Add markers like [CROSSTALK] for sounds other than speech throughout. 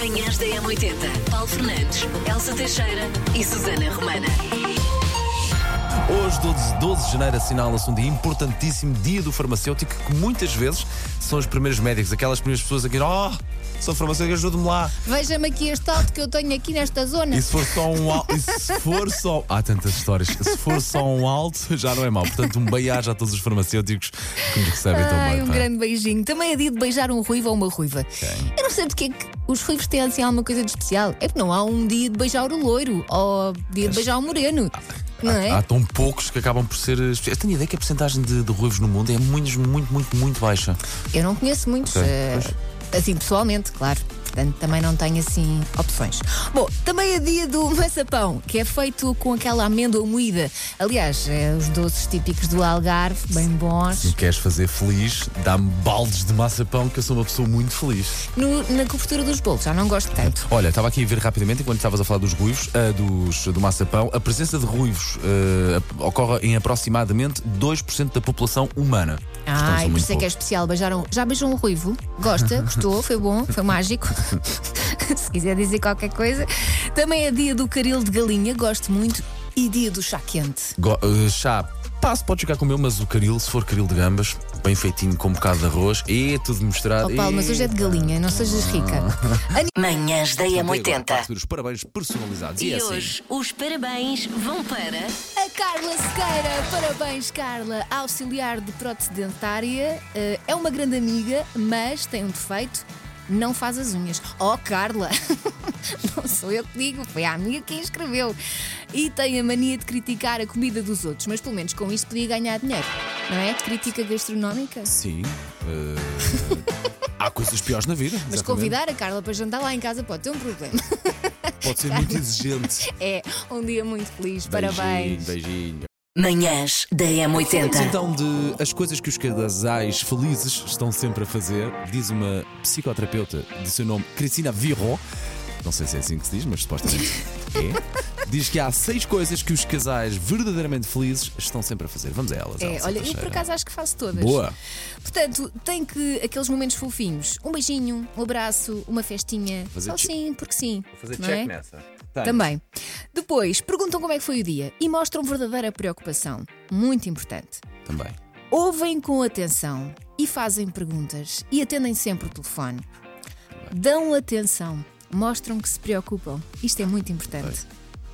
Manhãs da M80. Paulo Fernandes, Elsa Teixeira e Susana Romana. Hoje, 12, 12 de janeiro, assinala-se um dia importantíssimo, dia do farmacêutico, que muitas vezes são os primeiros médicos, aquelas primeiras pessoas a dizer: Oh, sou farmacêutico, ajude-me lá. Veja-me aqui este alto que eu tenho aqui nesta zona. E se for só um alto. E se for só. Há tantas histórias. Se for só um alto, já não é mau. Portanto, um beijo a todos os farmacêuticos que nos recebem tão bem. um pá. grande beijinho. Também é dia de beijar um ruivo ou uma ruiva. Eu não sei porque é que os ruivos têm assim alguma coisa de especial. É que não há um dia de beijar o loiro ou dia de beijar o moreno. Não é? Há tão poucos que acabam por ser. especiais. Eu tenho ideia que a porcentagem de, de ruivos no mundo é muito, muito, muito, muito baixa. Eu não conheço muitos, Ok, eh, pois. assim pessoalmente, claro. Portanto, também não tenho assim opções. Bom, também é dia do maçapão, que é feito com aquela amêndoa moída. Aliás, é os doces típicos do Algarve, bem Se me bons. queres fazer feliz, dá-me baldes de maçapão, que eu sou uma pessoa muito feliz. No- na cobertura dos bolos, já não gosto tanto. Olha, estava aqui a ver rapidamente, enquanto estavas a falar dos ruivos, ah, dos, do maçapão, a presença de ruivos ah, ocorre em aproximadamente 2% da população humana. Ai, são por isso é que é especial. Beijaram, já beijou um ruivo? Gosta? [LAUGHS] Gostou? Foi bom? Foi mágico? [LAUGHS] Se quiser dizer qualquer coisa. Também é dia do caril de galinha, gosto muito. E dia do chá quente. Go- ah, chá, passo, pode jogar com o meu, mas o caril, se for caril de gambas, bem feitinho com um bocado de arroz, é tudo misturado. Oh, Paulo, mas hoje é de galinha, não sejas rica. Manhãs da Agora, para M80. receber os parabéns personalizados. E, E é assim. hoje os parabéns vão para. A Carla Sequeira, parabéns Carla, auxiliar de prótese dentária, eh, é uma grande amiga, mas tem um defeito, não faz as unhas. Oh Carla, [LAUGHS] não sou eu que digo, foi a amiga quem escreveu. E tem a mania de criticar a comida dos outros, mas pelo menos com isto podia ganhar dinheiro, não é? Crítica gastronómica. Sim. ah, [LAUGHS] há coisas piores na vida. Mas exatamente. convidar a Carla para jantar lá em casa pode ter um problema. Pode ser muito exigente. É um dia muito feliz, parabéns. Beijinho, beijinho. Manhãs da Falamos M80. então de as coisas que os casais felizes estão sempre a fazer, diz uma psicoterapeuta de seu nome, Cristina Virro. Não sei se é assim que se diz, mas supostamente é. [LAUGHS] Diz que há seis coisas que os casais verdadeiramente felizes estão sempre a fazer. Vamos a elas. É, Elsa olha, eu por acaso acho que faço todas. Boa. Portanto, tem que aqueles momentos fofinhos. Um beijinho, um abraço, uma festinha. Fazer Só sim, porque sim. Fazer não check é? nessa. Tenho. Também. Depois, perguntam como é que foi o dia e mostram verdadeira preocupação. Muito importante. Também. Ouvem com atenção e fazem perguntas e atendem sempre o telefone. Dão atenção, mostram que se preocupam. Isto é muito importante.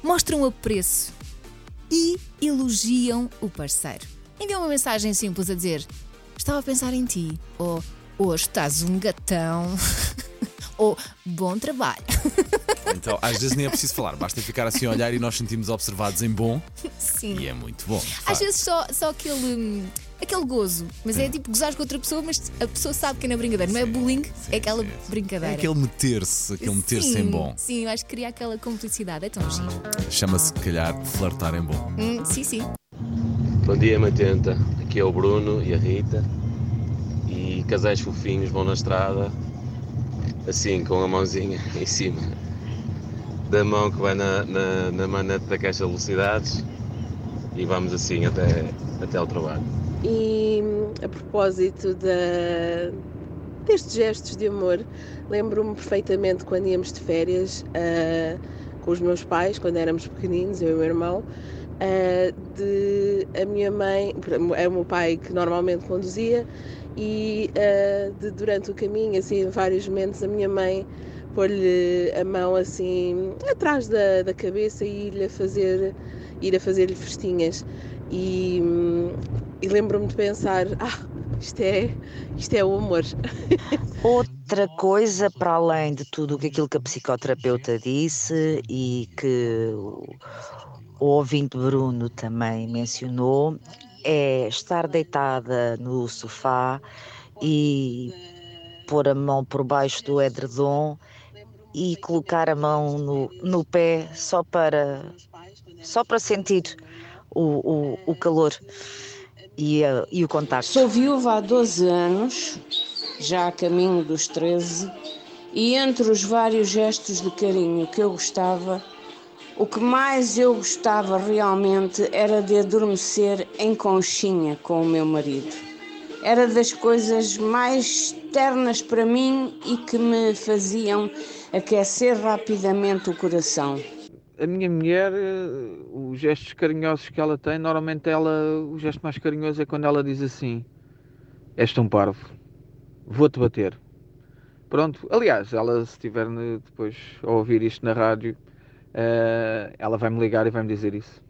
Mostram apreço e elogiam o parceiro. Enviam uma mensagem simples a dizer: Estava a pensar em ti. Ou Hoje estás um gatão. [LAUGHS] Ou Bom trabalho. Então, às vezes nem é preciso falar, basta ficar assim a olhar e nós sentimos observados em bom Sim. e é muito bom. Às vezes só, só aquele, hum, aquele gozo, mas é tipo gozar com outra pessoa, mas a pessoa sabe que é na brincadeira, não é Sim, bullying, sim, é aquela sim, brincadeira. É aquele meter-se, aquele meter-se sim, em bom. Sim, eu acho que cria aquela complicidade, é tão giro. Chama-se, se calhar, flertar em bom. Hum, sim, sim. Bom dia, Matenta. Aqui é o Bruno e a Rita. E casais fofinhos vão na estrada, assim, com a mãozinha [LAUGHS] em cima da mão que vai na, na, na manete da caixa de velocidades e vamos assim até, até ao trabalho. E hum, a propósito destes gestos de amor, lembro-me perfeitamente quando íamos de férias ah, com os meus pais, quando éramos pequeninos, eu e o meu irmão, ah, de a minha mãe, é o meu pai que normalmente conduzia, e ah, de durante o caminho, assim, em vários momentos, a minha mãe pôr-lhe a mão assim atrás da, da cabeça e ir-lhe a fazer ir a fazer-lhe festinhas. E, hum, e lembro-me de pensar ah, isto é, isto é o amor. [LAUGHS] Outra coisa, para além de tudo aquilo que a psicoterapeuta disse e que o, ouvinte Bruno também mencionou, é estar deitada no sofá e pôr a mão por baixo do edredom e colocar a mão no, no pé só para, só para sentir o, o, o calor e, a- e o contacto. Sou viúva há 12 anos, já a caminho dos 13, e entre os vários gestos de carinho que eu gostava, o que mais eu gostava realmente era de adormecer em conchinha com o meu marido. era das coisas mais ternas para mim e que me faziam aquecer rapidamente o coração. A minha mulher, eh, os gestos carinhosos que ela tem, normalmente ela, o gesto mais carinhoso é quando ela diz assim: És tão parvo, vou-te bater. Pronto, aliás, ela se estiver ne- depois a ouvir isto na rádio, eh, ela vai me ligar e vai me dizer isso.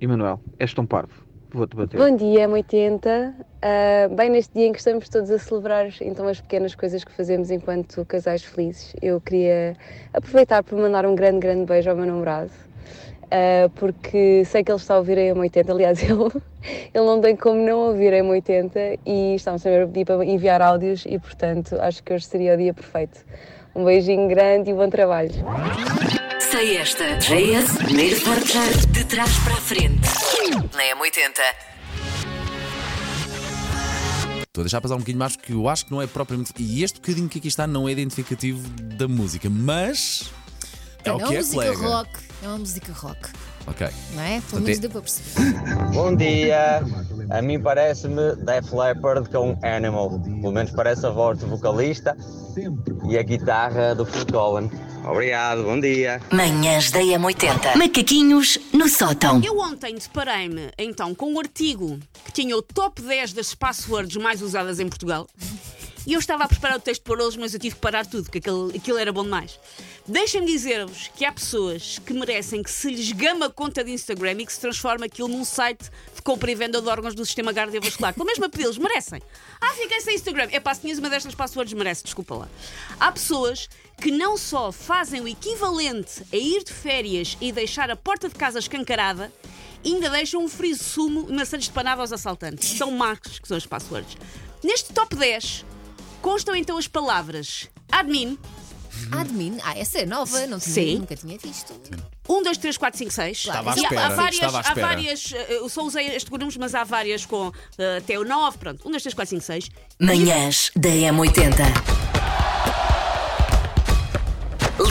Emanuel, és tão parvo, vou-te bater. Bom dia, M80. Ah, bem, neste dia em que estamos todos a celebrar então as pequenas coisas que fazemos enquanto casais felizes, eu queria aproveitar para mandar um grande, grande beijo ao meu namorado, ah, porque sei que ele está a ouvir a M80. Aliás, [LAUGHS] ele, ele não tem como não ouvir a M80 e está-me sempre a pedir para enviar áudios e, portanto, acho que hoje seria o dia perfeito. Um beijinho grande e bom trabalho. Sei esta. JS, primeiro portar de trás para a frente. Na M80. Estou a deixar passar um bocadinho mais porque eu acho que não é propriamente. E este bocadinho que aqui está não é identificativo da música, mas. É o uma que é, música colega. rock. É uma música rock. Ok. Não é? Pelo Portanto, menos é- deu para perceber. Bom dia, a mim parece-me Def Leppard com Animal, pelo menos parece a voz do vocalista e a guitarra do Phil Collins. Obrigado, bom dia. Manhãs da M80. Macaquinhos no sótão. Eu ontem deparei-me então com um artigo que tinha o top 10 das passwords mais usadas em Portugal. E eu estava a preparar o texto para hoje, mas eu tive que parar tudo, porque aquilo, aquilo era bom demais. Deixem-me dizer-vos que há pessoas que merecem que se lhes gama a conta de Instagram e que se transforma aquilo num site de compra e venda de órgãos do sistema cardiovascular. Pelo mesmo a pedi-los, merecem. Ah, fiquei sem Instagram. É pá, se tinhas uma destas passwords, merece, desculpa lá. Há pessoas que não só fazem o equivalente a ir de férias e deixar a porta de casa escancarada, ainda deixam um friso sumo e maçãs de panada aos assaltantes. São marcos que são as passwords. Neste top 10 constam então as palavras admin, Admin. Ah, essa é nova. Não tinha, Sim. nunca tinha visto. 1, 2, 3, 4, 5, 6. Estava à E há- espera, há várias, estava à há espera. várias eh, eu só usei este números, mas há várias com eh, até o 9, pronto. 1, 2, 3, 4, 5, 6. Manhãs da M80.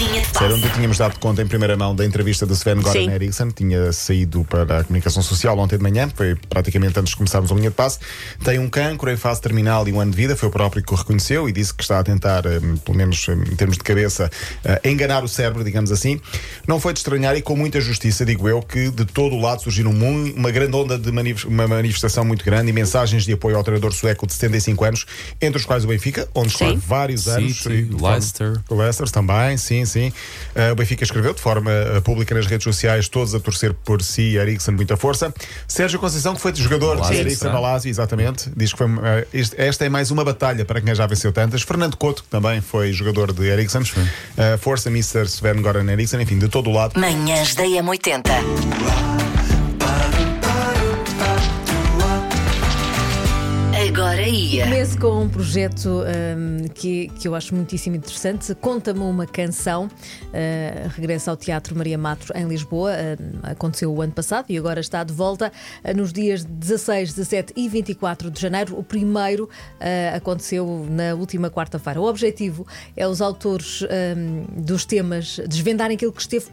Linha de Ser passe. onde tínhamos dado conta em primeira mão da entrevista do Sven Goran Sim. Eriksson, tinha saído para a comunicação social ontem de manhã, foi praticamente antes de começarmos a linha de passe. Tem um cancro em fase terminal e um ano de vida, foi o próprio que o reconheceu e disse que está a tentar, eh, pelo menos eh, em termos de cabeça, eh, enganar o cérebro, digamos assim. Não foi de estranhar e com muita justiça, digo eu, que de todo o lado surgiram uma grande onda de manif- uma manifestação muito grande e mensagens de apoio ao treinador sueco de 75 anos, entre os quais o Benfica, onde está Sim. vários anos. City, e de Leicester. Leicester também, sim, sim. Uh, o Benfica escreveu de forma uh, pública nas redes sociais, todos a torcer por si, Eriksen, muita força. Sérgio Conceição, que foi jogador de Eriksen na Lazio, exatamente, diz que foi, uh, este- esta é mais uma batalha para quem já venceu tantas. Fernando Couto, que também foi jogador de Eriksen. Uh, força, Mr. Sven Goran Eriksen, enfim, de todo o lado. Manhãs da M80. Ia. Começo com um projeto hum, que, que eu acho muitíssimo interessante. Conta-me uma canção. Uh, regressa ao Teatro Maria Matos em Lisboa. Hum, aconteceu o ano passado e agora está de volta uh, nos dias 16, 17 e 24 de janeiro. O primeiro uh, aconteceu na última quarta-feira. O objetivo é os autores hum, dos temas desvendarem aquilo que esteve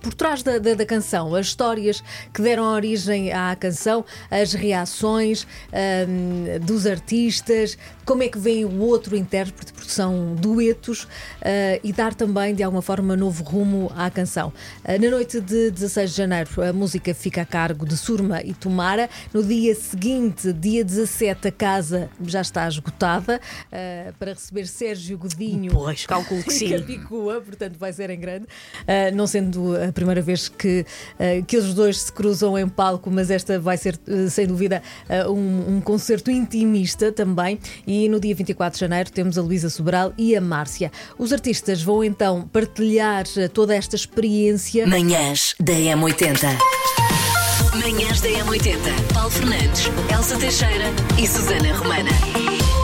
por trás da, da- da canção, as histórias que deram origem à canção, as reações ahm, dos artistas, como é que vem o outro intérprete, porque são duetos, ah, e dar também, de alguma forma, novo rumo à canção. Ah, na noite de 16 de janeiro, a música fica a cargo de Surma e Tomara. No dia seguinte, dia 17, a casa já está esgotada ah, para receber Sérgio Godinho. Pois, calculo que [LAUGHS] sim. Capicua, portanto vai ser em grande. Uh, não sendo a primeira vez que, uh, que os dois se cruzam em palco, mas esta vai ser, uh, sem dúvida, uh, um, um concerto intimista também. E no dia 24 de janeiro temos a Luísa Sobral e a Márcia. Os artistas vão então partilhar toda esta experiência. Manhãs da M80. Manhãs da M80. Paulo Fernandes, Elsa Teixeira e Susana Romana.